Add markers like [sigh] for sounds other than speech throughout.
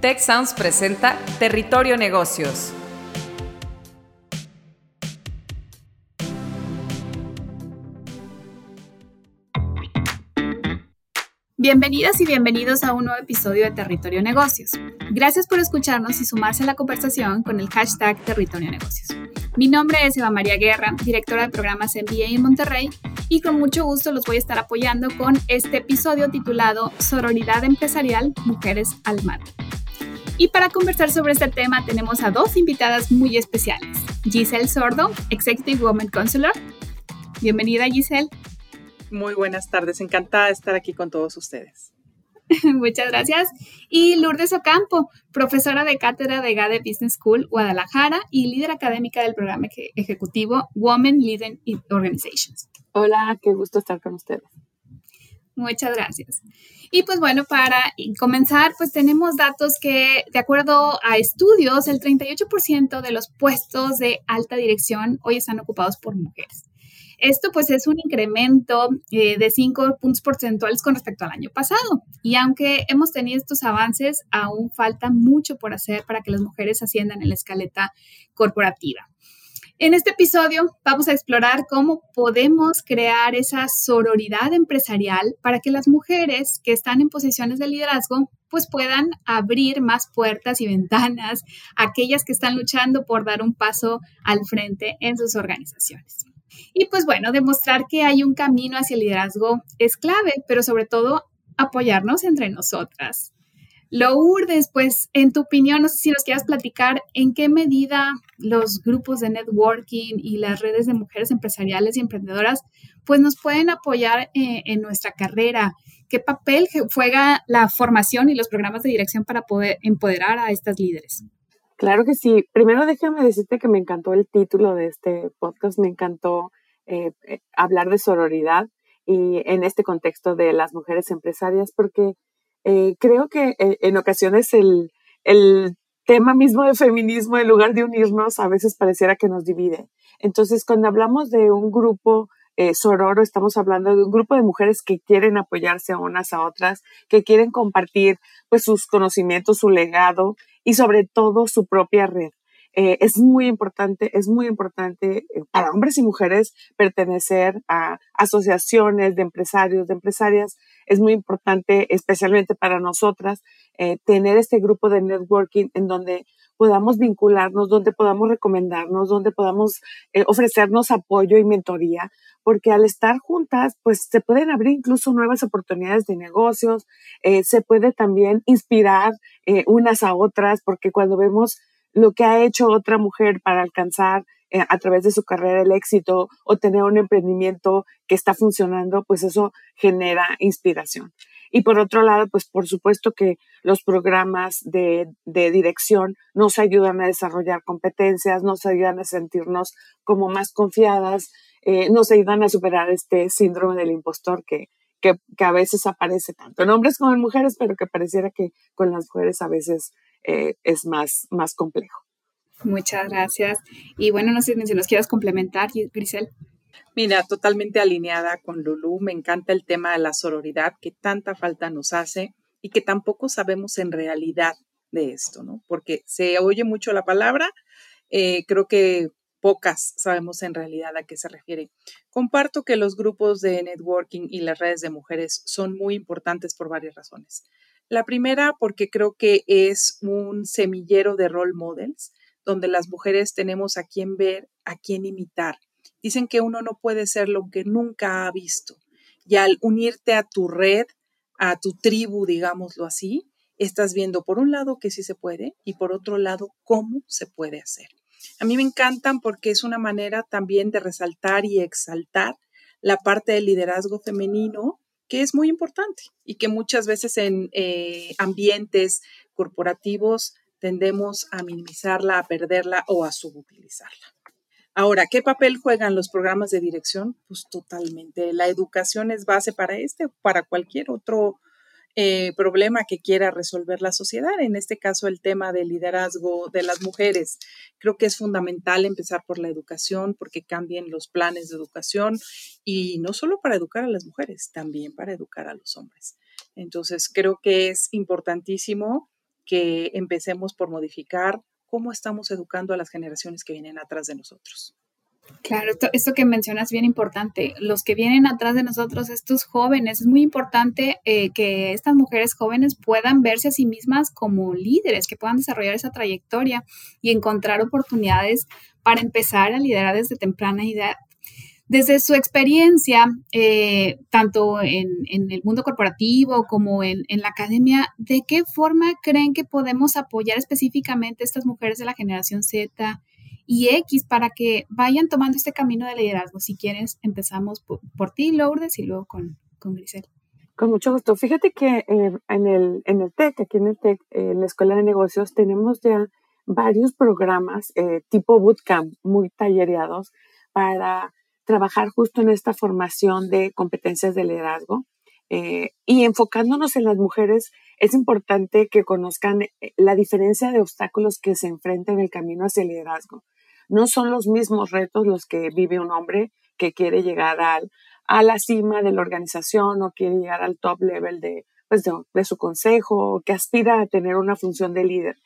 Tech presenta Territorio Negocios. Bienvenidas y bienvenidos a un nuevo episodio de Territorio Negocios. Gracias por escucharnos y sumarse a la conversación con el hashtag Territorio Negocios. Mi nombre es Eva María Guerra, directora de programas MBA en Monterrey, y con mucho gusto los voy a estar apoyando con este episodio titulado Sororidad Empresarial, Mujeres al Mando. Y para conversar sobre este tema tenemos a dos invitadas muy especiales. Giselle Sordo, Executive Woman Counselor. Bienvenida Giselle. Muy buenas tardes, encantada de estar aquí con todos ustedes. [laughs] Muchas gracias. Y Lourdes Ocampo, profesora de cátedra de GADE Business School Guadalajara y líder académica del programa ejecutivo Women Leading Organizations. Hola, qué gusto estar con ustedes. Muchas gracias. Y pues bueno, para comenzar, pues tenemos datos que, de acuerdo a estudios, el 38% de los puestos de alta dirección hoy están ocupados por mujeres. Esto pues es un incremento eh, de 5 puntos porcentuales con respecto al año pasado. Y aunque hemos tenido estos avances, aún falta mucho por hacer para que las mujeres asciendan en la escaleta corporativa. En este episodio vamos a explorar cómo podemos crear esa sororidad empresarial para que las mujeres que están en posiciones de liderazgo pues puedan abrir más puertas y ventanas a aquellas que están luchando por dar un paso al frente en sus organizaciones. Y pues bueno, demostrar que hay un camino hacia el liderazgo es clave, pero sobre todo apoyarnos entre nosotras. Lourdes, pues en tu opinión, no sé si nos quieras platicar en qué medida los grupos de networking y las redes de mujeres empresariales y emprendedoras pues nos pueden apoyar eh, en nuestra carrera. ¿Qué papel juega la formación y los programas de dirección para poder empoderar a estas líderes? Claro que sí. Primero déjame decirte que me encantó el título de este podcast, me encantó eh, eh, hablar de sororidad y en este contexto de las mujeres empresarias, porque eh, creo que eh, en ocasiones el, el tema mismo de feminismo, en lugar de unirnos, a veces pareciera que nos divide. Entonces, cuando hablamos de un grupo eh, sororo, estamos hablando de un grupo de mujeres que quieren apoyarse unas a otras, que quieren compartir pues sus conocimientos, su legado y sobre todo su propia red. Eh, es muy importante, es muy importante eh, para hombres y mujeres pertenecer a asociaciones de empresarios, de empresarias. Es muy importante, especialmente para nosotras, eh, tener este grupo de networking en donde podamos vincularnos, donde podamos recomendarnos, donde podamos ofrecernos apoyo y mentoría, porque al estar juntas, pues se pueden abrir incluso nuevas oportunidades de negocios, se puede también inspirar unas a otras, porque cuando vemos lo que ha hecho otra mujer para alcanzar eh, a través de su carrera el éxito o tener un emprendimiento que está funcionando, pues eso genera inspiración. Y por otro lado, pues por supuesto que los programas de, dirección nos ayudan a desarrollar competencias, nos ayudan a sentirnos como más confiadas, eh, nos ayudan a superar este síndrome del impostor que, que, a veces aparece tanto en hombres como en mujeres, pero que pareciera que con las mujeres a veces eh, es más, más complejo. Muchas gracias. Y bueno, no sé si nos quieras complementar, Grisel. Mira, totalmente alineada con Lulu. Me encanta el tema de la sororidad que tanta falta nos hace y que tampoco sabemos en realidad de esto, ¿no? Porque se oye mucho la palabra, eh, creo que pocas sabemos en realidad a qué se refiere. Comparto que los grupos de networking y las redes de mujeres son muy importantes por varias razones. La primera, porque creo que es un semillero de role models, donde las mujeres tenemos a quién ver, a quién imitar. Dicen que uno no puede ser lo que nunca ha visto. Y al unirte a tu red, a tu tribu, digámoslo así, estás viendo por un lado que sí se puede y por otro lado cómo se puede hacer. A mí me encantan porque es una manera también de resaltar y exaltar la parte del liderazgo femenino que es muy importante y que muchas veces en eh, ambientes corporativos tendemos a minimizarla, a perderla o a subutilizarla. Ahora, ¿qué papel juegan los programas de dirección? Pues totalmente. La educación es base para este, para cualquier otro eh, problema que quiera resolver la sociedad, en este caso el tema del liderazgo de las mujeres. Creo que es fundamental empezar por la educación porque cambien los planes de educación y no solo para educar a las mujeres, también para educar a los hombres. Entonces, creo que es importantísimo que empecemos por modificar cómo estamos educando a las generaciones que vienen atrás de nosotros. Claro, esto, que mencionas es bien importante. Los que vienen atrás de nosotros, estos jóvenes, es muy importante eh, que estas mujeres jóvenes puedan verse a sí mismas como líderes, que puedan desarrollar esa trayectoria y encontrar oportunidades para empezar a liderar desde temprana edad. Desde su experiencia, eh, tanto en, el mundo corporativo como en, en, la academia, ¿de qué forma creen que podemos apoyar específicamente a estas mujeres de la generación Z y X para que vayan tomando este camino de liderazgo. Si quieres, empezamos por, ti, Lourdes, y luego con, con Grisel. Con mucho gusto. Fíjate que eh, en, el, en el TEC, aquí en el TEC, en la Escuela de Negocios, tenemos ya varios programas eh, tipo bootcamp muy tallereados para trabajar justo en esta formación de competencias de liderazgo. Eh, y enfocándonos en las mujeres, es importante que conozcan la diferencia de obstáculos que se enfrentan en el camino hacia el liderazgo no son los mismos retos los que vive un hombre que quiere llegar al, a la cima de la organización o quiere llegar al top level de, pues de, su consejo que aspira a tener una función de líder.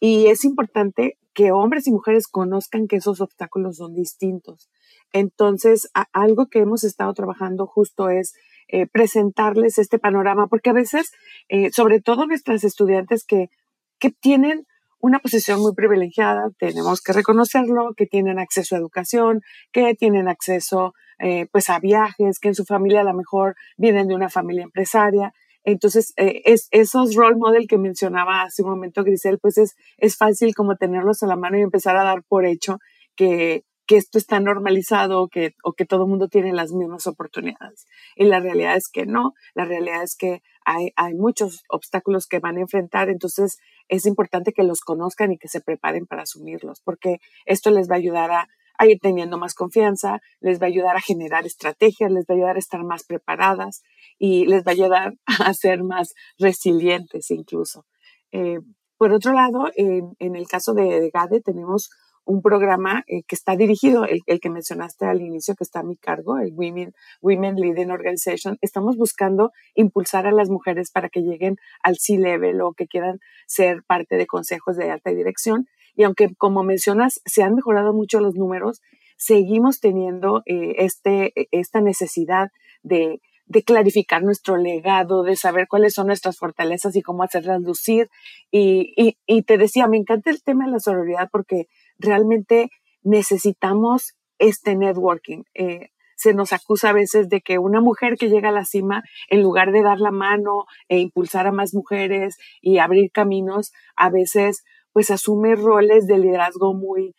Y es importante que hombres y mujeres conozcan que esos obstáculos son distintos. Entonces, algo que hemos estado trabajando justo es eh, presentarles este panorama, porque a veces, eh, sobre todo nuestras estudiantes que, que tienen una posición muy privilegiada, tenemos que reconocerlo, que tienen acceso a educación, que tienen acceso eh, pues a viajes, que en su familia a lo mejor vienen de una familia empresaria. Entonces, eh, es, esos role model que mencionaba hace un momento Grisel, pues es, es fácil como tenerlos a la mano y empezar a dar por hecho que, que esto está normalizado que, o que todo el mundo tiene las mismas oportunidades. Y la realidad es que no, la realidad es que hay, hay muchos obstáculos que van a enfrentar, entonces es importante que los conozcan y que se preparen para asumirlos, porque esto les va a ayudar a, a ir teniendo más confianza, les va a ayudar a generar estrategias, les va a ayudar a estar más preparadas y les va a ayudar [laughs] a ser más resilientes incluso. Eh, por otro lado, en, el caso de GADE tenemos un programa eh, que está dirigido, el, el, que mencionaste al inicio, que está a mi cargo, el Women, Women Leading Organization. Estamos buscando impulsar a las mujeres para que lleguen al C-Level o que quieran ser parte de consejos de alta dirección. Y aunque, como mencionas, se han mejorado mucho los números, seguimos teniendo eh, este, esta necesidad de, de clarificar nuestro legado, de saber cuáles son nuestras fortalezas y cómo hacerlas lucir. Y, y, y, te decía, me encanta el tema de la sororidad porque realmente necesitamos este networking. Eh, se nos acusa a veces de que una mujer que llega a la cima, en lugar de dar la mano e impulsar a más mujeres y abrir caminos, a veces pues asume roles de liderazgo muy,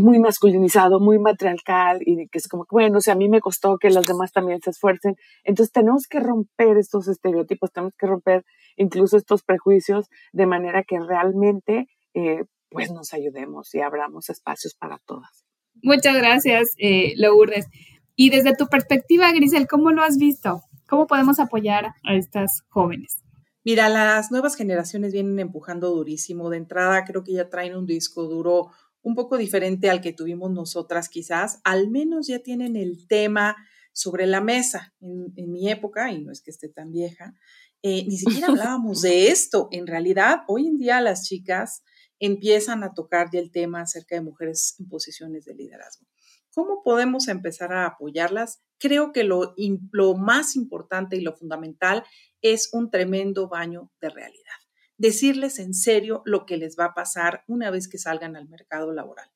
muy masculinizado, muy matriarcal y que es como, bueno, si a mí me costó que los demás también se esfuercen. Entonces tenemos que romper estos estereotipos, tenemos que romper incluso estos prejuicios de manera que realmente eh, pues nos ayudemos y abramos espacios para todas. Muchas gracias, eh, Lourdes. Y desde tu perspectiva, Grisel, ¿cómo lo has visto? ¿Cómo podemos apoyar a estas jóvenes? Mira, las nuevas generaciones vienen empujando durísimo. De entrada, creo que ya traen un disco duro un poco diferente al que tuvimos nosotras quizás. Al menos ya tienen el tema sobre la mesa. En, mi época, y no es que esté tan vieja, eh, ni siquiera [laughs] hablábamos de esto. En realidad, hoy en día las chicas empiezan a tocar ya el tema acerca de mujeres en posiciones de liderazgo. ¿Cómo podemos empezar a apoyarlas? Creo que lo, lo más importante y lo fundamental es un tremendo baño de realidad. Decirles en serio lo que les va a pasar una vez que salgan al mercado laboral.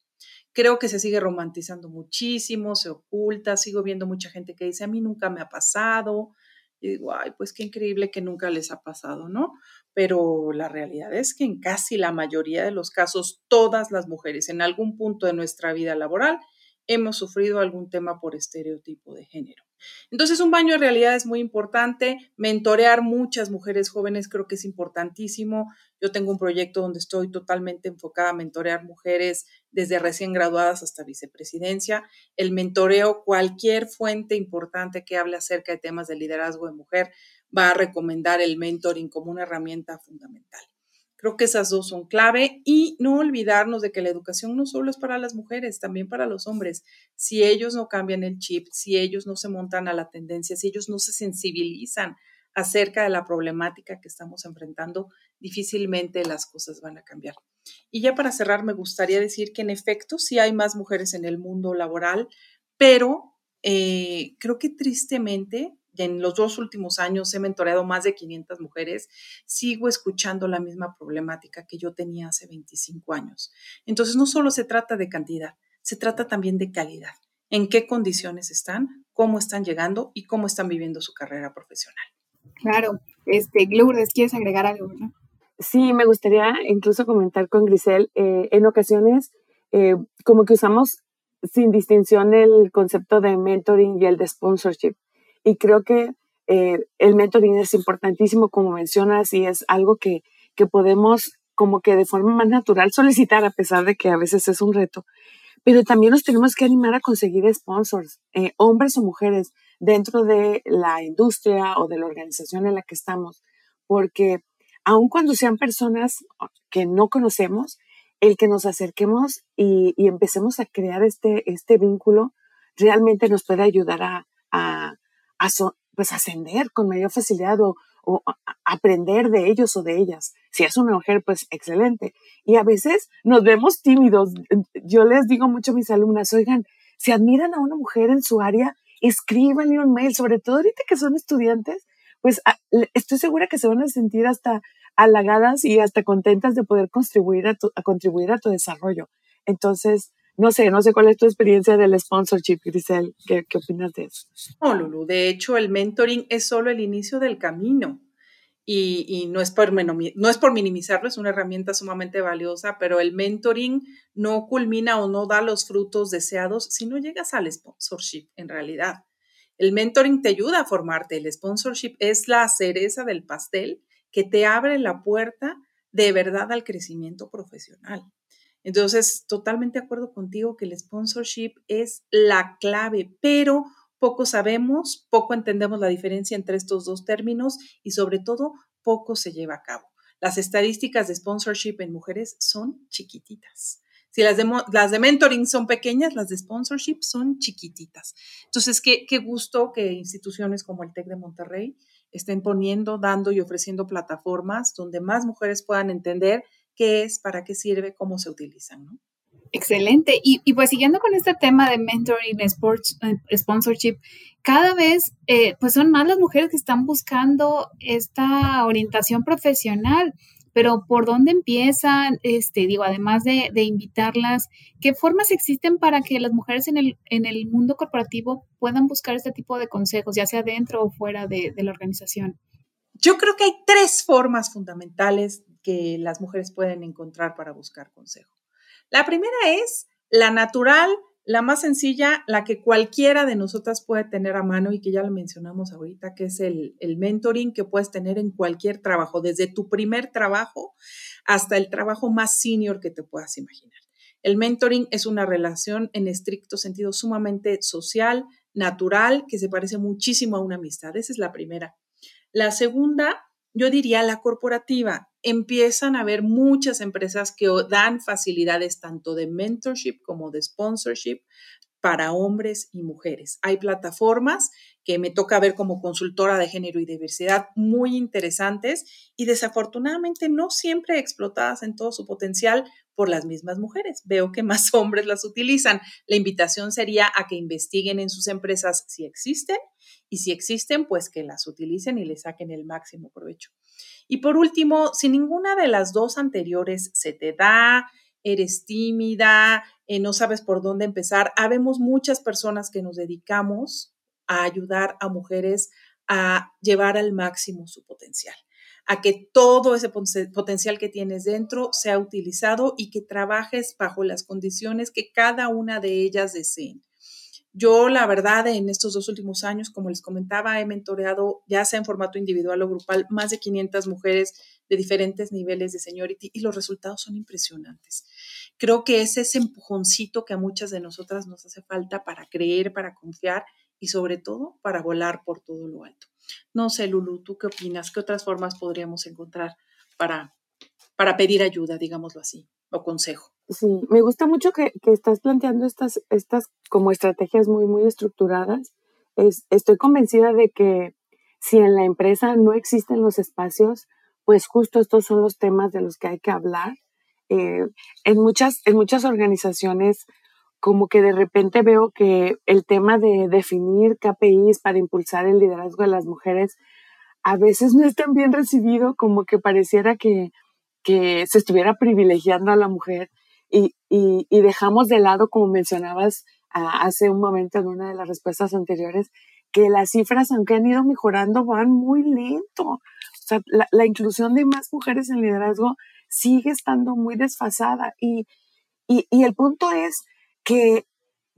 Creo que se sigue romantizando muchísimo, se oculta, sigo viendo mucha gente que dice, a mí nunca me ha pasado, y digo, ay, pues qué increíble que nunca les ha pasado, ¿no? Pero la realidad es que en casi la mayoría de los casos, todas las mujeres en algún punto de nuestra vida laboral hemos sufrido algún tema por estereotipo de género. Entonces, un baño de realidad es muy importante. Mentorear muchas mujeres jóvenes creo que es importantísimo. Yo tengo un proyecto donde estoy totalmente enfocada a mentorear mujeres desde recién graduadas hasta vicepresidencia. El mentoreo, cualquier fuente importante que hable acerca de temas de liderazgo de mujer, va a recomendar el mentoring como una herramienta fundamental. Creo que esas dos son clave y no olvidarnos de que la educación no solo es para las mujeres, también para los hombres. Si ellos no cambian el chip, si ellos no se montan a la tendencia, si ellos no se sensibilizan acerca de la problemática que estamos enfrentando, difícilmente las cosas van a cambiar. Y ya para cerrar, me gustaría decir que en efecto sí hay más mujeres en el mundo laboral, pero eh, creo que tristemente en los dos últimos años he mentoreado más de 500 mujeres, sigo escuchando la misma problemática que yo tenía hace 25 años. Entonces, no solo se trata de cantidad, se trata también de calidad. En qué condiciones están, cómo están llegando y cómo están viviendo su carrera profesional. Claro, este, Lourdes, ¿quieres agregar algo? Sí, me gustaría incluso comentar con Grisel, eh, en ocasiones eh, como que usamos sin distinción el concepto de mentoring y el de sponsorship. Y creo que eh, el mentoring es importantísimo, como mencionas, y es algo que, que podemos como que de forma más natural solicitar, a pesar de que a veces es un reto. Pero también nos tenemos que animar a conseguir sponsors, hombres o mujeres dentro de la industria o de la organización en la que estamos, porque aun cuando sean personas que no conocemos, el que nos acerquemos y, empecemos a crear este, este vínculo realmente nos puede ayudar a, a, pues ascender con mayor facilidad o, aprender de ellos o de ellas. Si es una mujer, pues excelente. Y a veces nos vemos tímidos. Yo les digo mucho a mis alumnas, oigan, si admiran a una mujer en su área, escríbanle un mail, sobre todo ahorita que son estudiantes, pues ah, estoy segura que se van a sentir hasta halagadas y hasta contentas de poder contribuir a, tu, a contribuir a tu desarrollo. Entonces, no sé, no sé cuál es tu experiencia del sponsorship, Grisel. ¿Qué, opinas de eso? No, Lulu, de hecho, el mentoring es solo el inicio del camino. Y, y, no, es por, no es por minimizarlo, es una herramienta sumamente valiosa, pero el mentoring no culmina o no da los frutos deseados si no llegas al sponsorship en realidad. El mentoring te ayuda a formarte, el sponsorship es la cereza del pastel que te abre la puerta de verdad al crecimiento profesional. Entonces, totalmente de acuerdo contigo que el sponsorship es la clave, pero poco sabemos, poco entendemos la diferencia entre estos dos términos y sobre todo poco se lleva a cabo. Las estadísticas de sponsorship en mujeres son chiquititas. Si las de, las mentoring son pequeñas, las de sponsorship son chiquititas. Entonces, qué, qué gusto que instituciones como el TEC de Monterrey estén poniendo, dando y ofreciendo plataformas donde más mujeres puedan entender qué es, para qué sirve, cómo se utilizan, ¿no? Excelente. Y, pues siguiendo con este tema de mentoring, sports, eh, sponsorship, cada vez eh, pues son más las mujeres que están buscando esta orientación profesional. Pero ¿por dónde empiezan? Este, digo, además de, invitarlas, ¿qué formas existen para que las mujeres en el, en el mundo corporativo puedan buscar este tipo de consejos, ya sea dentro o fuera de, de la organización? Yo creo que hay tres formas fundamentales que las mujeres pueden encontrar para buscar consejo. La primera es la natural, la más sencilla, la que cualquiera de nosotras puede tener a mano y que ya lo mencionamos ahorita, que es el, mentoring que puedes tener en cualquier trabajo, desde tu primer trabajo hasta el trabajo más senior que te puedas imaginar. El mentoring es una relación en estricto sentido sumamente social, natural, que se parece muchísimo a una amistad. Esa es la primera. La segunda, yo diría la corporativa. Empiezan a haber muchas empresas que dan facilidades tanto de mentorship como de sponsorship para hombres y mujeres. Hay plataformas que me toca ver como consultora de género y diversidad muy interesantes y desafortunadamente no siempre explotadas en todo su potencial por las mismas mujeres. Veo que más [laughs] hombres las utilizan. La invitación sería a que investiguen en sus empresas si existen y si existen, pues que las utilicen y le saquen el máximo provecho. Y por último, si ninguna de las dos anteriores se te da, eres tímida, eh, no sabes por dónde empezar, habemos muchas personas que nos dedicamos a ayudar a mujeres a llevar al máximo su potencial, a que todo ese potencial que tienes dentro sea utilizado y que trabajes bajo las condiciones que cada una de ellas deseen. Yo, la verdad, en estos dos últimos años, como les comentaba, he mentoreado, ya sea en formato individual o grupal, más de 500 mujeres de diferentes niveles de seniority y los resultados son impresionantes. Creo que es ese empujoncito que a muchas de nosotras nos hace falta para creer, para confiar y sobre todo para volar por todo lo alto. No sé, Lulu, ¿tú qué opinas? ¿Qué otras formas podríamos encontrar para, para pedir ayuda, digámoslo así, o consejo? Sí, me gusta mucho que, que, estás planteando estas, estas como estrategias muy, muy estructuradas. Es, estoy convencida de que si en la empresa no existen los espacios, pues justo estos son los temas de los que hay que hablar. Eh, en, muchas, en muchas organizaciones, como que de repente veo que el tema de definir KPIs para impulsar el liderazgo de las mujeres a veces no es tan bien recibido como que pareciera que, que se estuviera privilegiando a la mujer y, y, dejamos de lado, como mencionabas hace un momento en una de las respuestas anteriores, que las cifras, aunque han ido mejorando, van muy lento. O sea, la, inclusión de más mujeres en liderazgo sigue estando muy desfasada y, y, y el punto es que,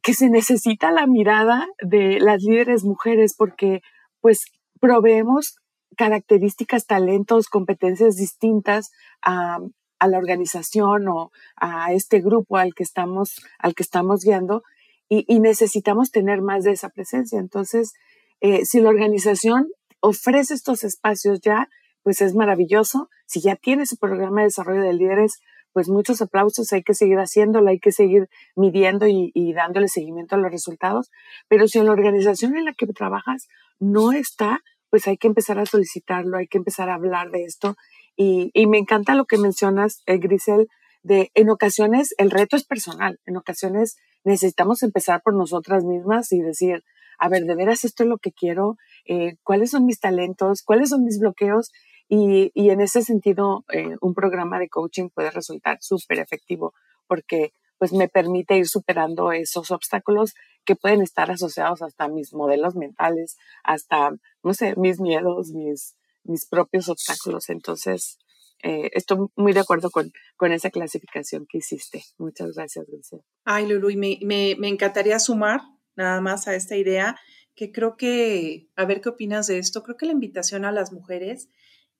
que se necesita la mirada de las líderes mujeres porque pues proveemos características, talentos, competencias distintas a, la organización o a este grupo al que estamos, al que estamos guiando y, y necesitamos tener más de esa presencia. Entonces, eh, si la organización ofrece estos espacios ya, pues es maravilloso. Si ya tiene su programa de desarrollo de líderes, pues muchos aplausos, hay que seguir haciéndolo, hay que seguir midiendo y, y, dándole seguimiento a los resultados. Pero si en la organización en la que trabajas no está, pues hay que empezar a solicitarlo, hay que empezar a hablar de esto. Y, y me encanta lo que mencionas, eh, Grisel, de en ocasiones el reto es personal, en ocasiones necesitamos empezar por nosotras mismas y decir, a ver, de veras esto es lo que quiero, eh, cuáles son mis talentos, cuáles son mis bloqueos. Y, en ese sentido, eh, un programa de coaching puede resultar súper efectivo porque pues me permite ir superando esos obstáculos que pueden estar asociados hasta mis modelos mentales, hasta, no sé, mis miedos, mis, mis propios obstáculos. Entonces, eh, estoy muy de acuerdo con, con esa clasificación que hiciste. Muchas gracias, Dulce. Ay, Lulu, y me, me, me encantaría sumar nada más a esta idea, que creo que, a ver qué opinas de esto, creo que la invitación a las mujeres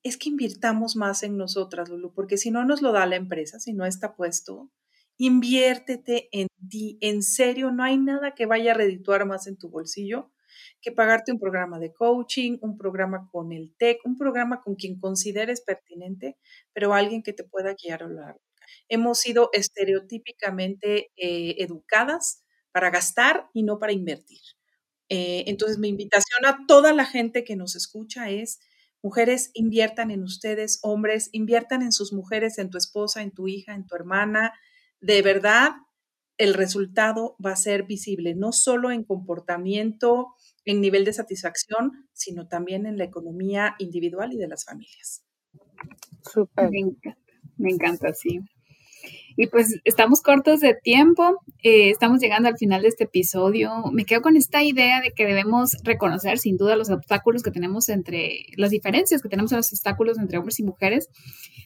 es que invirtamos más en nosotras, Lulu, porque si no nos lo da la empresa, si no está puesto, inviértete en ti, en serio, no hay nada que vaya a redituar más en tu bolsillo que pagarte un programa de coaching, un programa con el TEC, un programa con quien consideres pertinente, pero alguien que te pueda guiar a lo largo. Hemos sido estereotípicamente eh, educadas para gastar y no para invertir. Eh, entonces, mi invitación a toda la gente que nos escucha es, mujeres, inviertan en ustedes, hombres, inviertan en sus mujeres, en tu esposa, en tu hija, en tu hermana. De verdad, el resultado va a ser visible, no solo en comportamiento, en nivel de satisfacción, sino también en la economía individual y de las familias. Súper. Me encanta, me encanta, sí. Y pues estamos cortos de tiempo, eh, estamos llegando al final de este episodio. Me quedo con esta idea de que debemos reconocer sin duda los obstáculos que tenemos entre, las diferencias que tenemos en los obstáculos entre hombres y mujeres,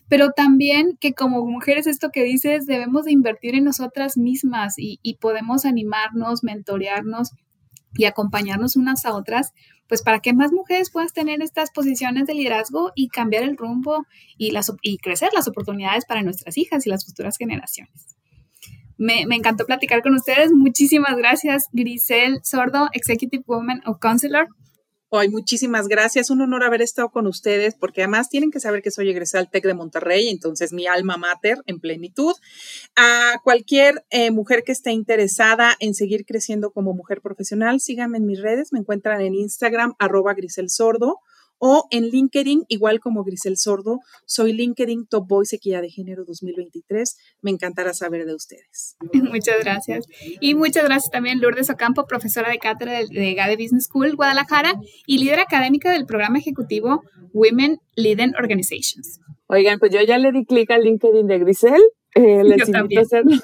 pero también que como mujeres esto que dices, debemos de invertir en nosotras mismas y, y podemos animarnos, mentorearnos y acompañarnos unas a otras, pues para que más mujeres puedan tener estas posiciones de liderazgo y cambiar el rumbo y, las, y crecer las oportunidades para nuestras hijas y las futuras generaciones. Me, me, encantó platicar con ustedes. Muchísimas gracias, Grisel Sordo, Executive Woman of Counselor, Ay, muchísimas gracias. Un honor haber estado con ustedes, porque además tienen que saber que soy egresada al TEC de Monterrey, entonces mi alma mater en plenitud. A cualquier eh, mujer que esté interesada en seguir creciendo como mujer profesional, síganme en mis redes. Me encuentran en Instagram, arroba Grisel Sordo o en LinkedIn, igual como Grisel Sordo, soy LinkedIn Top Voice Equidad de Género 2023. Me encantará saber de ustedes. [laughs] Muchas gracias. Y muchas gracias también Lourdes Ocampo, profesora de cátedra de GADE Business School Guadalajara y líder académica del programa ejecutivo Women Leading Organizations. Oigan, pues yo ya le di clic al LinkedIn de Grisel eh, [laughs] les invito a hacerlo.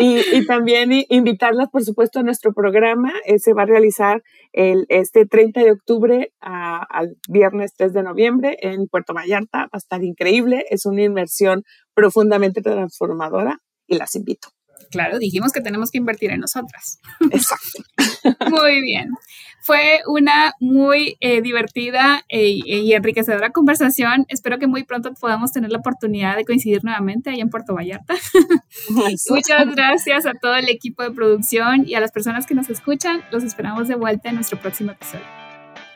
y, y, también invitarlas, por supuesto, a nuestro programa. Eh, se va a realizar el, este 30 de octubre a, al viernes 3 de noviembre en Puerto Vallarta. Va a estar increíble. Es una inversión profundamente transformadora y las invito. Claro, dijimos que tenemos que invertir en nosotras. Exacto. [laughs] Muy bien. Fue una muy eh, divertida e, y enriquecedora conversación. Espero que muy pronto podamos tener la oportunidad de coincidir nuevamente ahí en Puerto Vallarta. Muchas [laughs] gracias a todo el equipo de producción y a las personas que nos escuchan. Los esperamos de vuelta en nuestro próximo episodio.